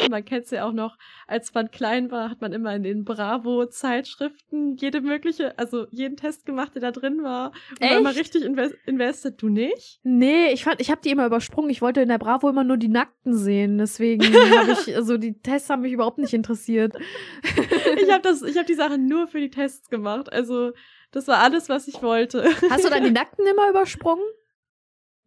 Man kennt es ja auch noch, als man klein war, hat man immer in den Bravo-Zeitschriften jede mögliche, also jeden Test gemacht, der da drin war. Und Echt? war mal richtig invest invested. Du nicht? Nee, ich fand, ich habe die immer übersprungen. Ich wollte in der Bravo immer nur die Nackten sehen. Deswegen habe ich, also die Tests haben mich überhaupt nicht interessiert. Ich habe das, ich habe die Sache nur für die Tests gemacht. Also das war alles, was ich wollte. Hast du dann die Nackten immer übersprungen?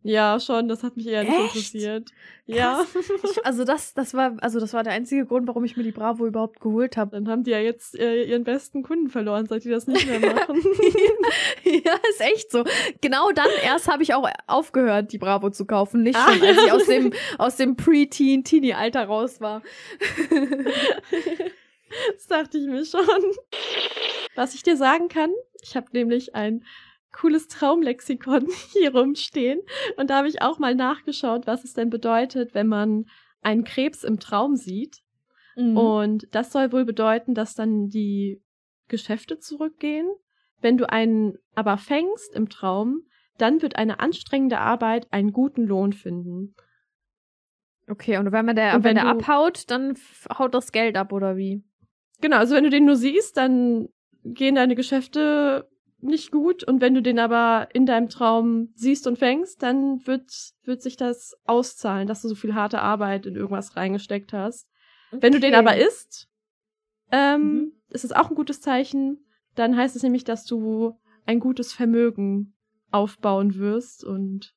Ja, schon. Das hat mich eher nicht Echt? interessiert. Ja. Ich, also das, das war, also das war der einzige Grund, warum ich mir die Bravo überhaupt geholt habe. Dann haben die ja jetzt äh, ihren besten Kunden verloren, seit die das nicht mehr machen. ja, ist echt so. Genau dann erst habe ich auch aufgehört, die Bravo zu kaufen. Nicht Ah. schon, als ich aus dem, aus dem Pre-Teen, Teenie-Alter raus war. Das dachte ich mir schon. Was ich dir sagen kann, ich habe nämlich ein cooles Traumlexikon hier rumstehen und da habe ich auch mal nachgeschaut, was es denn bedeutet, wenn man einen Krebs im Traum sieht. Mhm. Und das soll wohl bedeuten, dass dann die Geschäfte zurückgehen. Wenn du einen aber fängst im Traum, dann wird eine anstrengende Arbeit einen guten Lohn finden. Okay, und wenn man der, Und wenn, wenn der abhaut, dann haut das Geld ab, oder wie? Genau, also wenn du den nur siehst, dann gehen deine Geschäfte nicht gut. Und wenn du den aber in deinem Traum siehst und fängst, dann wird, wird sich das auszahlen, dass du so viel harte Arbeit in irgendwas reingesteckt hast. Wenn du den Okay. aber isst, ähm, Mhm. ist es auch ein gutes Zeichen. Dann heißt es nämlich, dass du ein gutes Vermögen aufbauen wirst und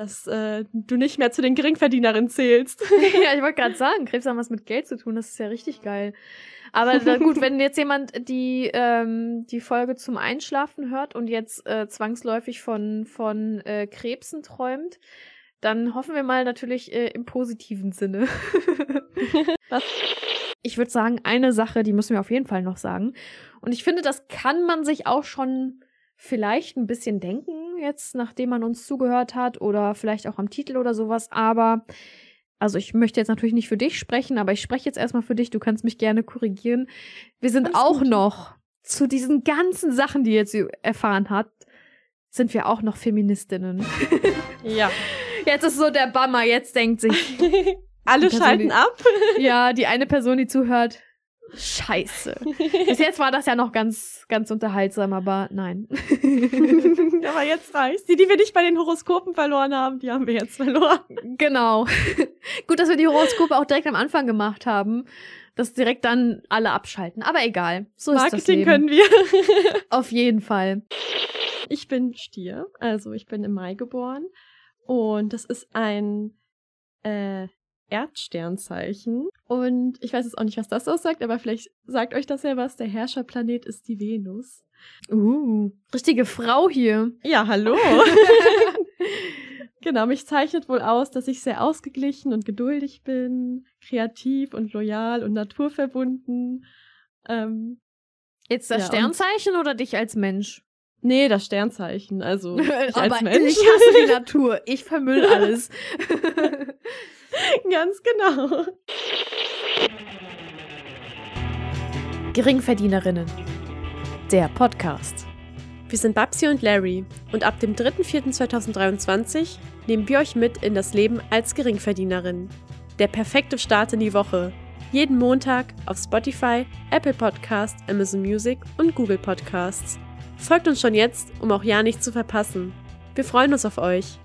dass äh, du nicht mehr zu den Geringverdienerinnen zählst. ja, ich wollte gerade sagen, Krebs haben was mit Geld zu tun, das ist ja richtig geil. Aber gut, wenn jetzt jemand die, ähm, die Folge zum Einschlafen hört und jetzt äh, zwangsläufig von, von äh, Krebsen träumt, dann hoffen wir mal natürlich äh, im positiven Sinne. Ich würde sagen, eine Sache, die müssen wir auf jeden Fall noch sagen. Und ich finde, das kann man sich auch schon vielleicht ein bisschen denken, jetzt nachdem man uns zugehört hat oder vielleicht auch am Titel oder sowas. Aber, also ich möchte jetzt natürlich nicht für dich sprechen, aber ich spreche jetzt erstmal für dich. Du kannst mich gerne korrigieren. Wir sind Alles auch gut. noch zu diesen ganzen Sachen, die ihr jetzt erfahren habt, sind wir auch noch Feministinnen. ja. Jetzt ist so der Bummer, jetzt denkt sich, Alle Person, schalten die- ab. ja, die eine Person, die zuhört, scheiße. Bis jetzt war das ja noch ganz, ganz unterhaltsam, aber nein. Aber jetzt reicht's. Die, die wir nicht bei den Horoskopen verloren haben, die haben wir jetzt verloren. genau. Gut, dass wir die Horoskope auch direkt am Anfang gemacht haben, dass direkt dann alle abschalten. Aber egal, so ist das Marketing Leben. können wir. Auf jeden Fall. Ich bin Stier, also ich bin im Mai geboren. Und das ist ein äh, Erdsternzeichen. Und ich weiß jetzt auch nicht, was das aussagt, aber vielleicht sagt euch das ja was. Der Herrscherplanet ist die Venus. Uh, richtige Frau hier. Ja, hallo. genau, mich zeichnet wohl aus, dass ich sehr ausgeglichen und geduldig bin, kreativ und loyal und naturverbunden. Ähm, Jetzt das Ja, Sternzeichen oder dich als Mensch? nee, das Sternzeichen, also ich als Aber Mensch. ich hasse die Natur. Ich vermüll alles. Ganz genau. Geringverdienerinnen. Der Podcast. Wir sind Babsi und Larry und ab dem 3.4.2023 nehmen wir euch mit in das Leben als Geringverdienerin. Der perfekte Start in die Woche. Jeden Montag auf Spotify, Apple Podcast, Amazon Music und Google Podcasts. Folgt uns schon jetzt, um auch ja nichts zu verpassen. Wir freuen uns auf euch.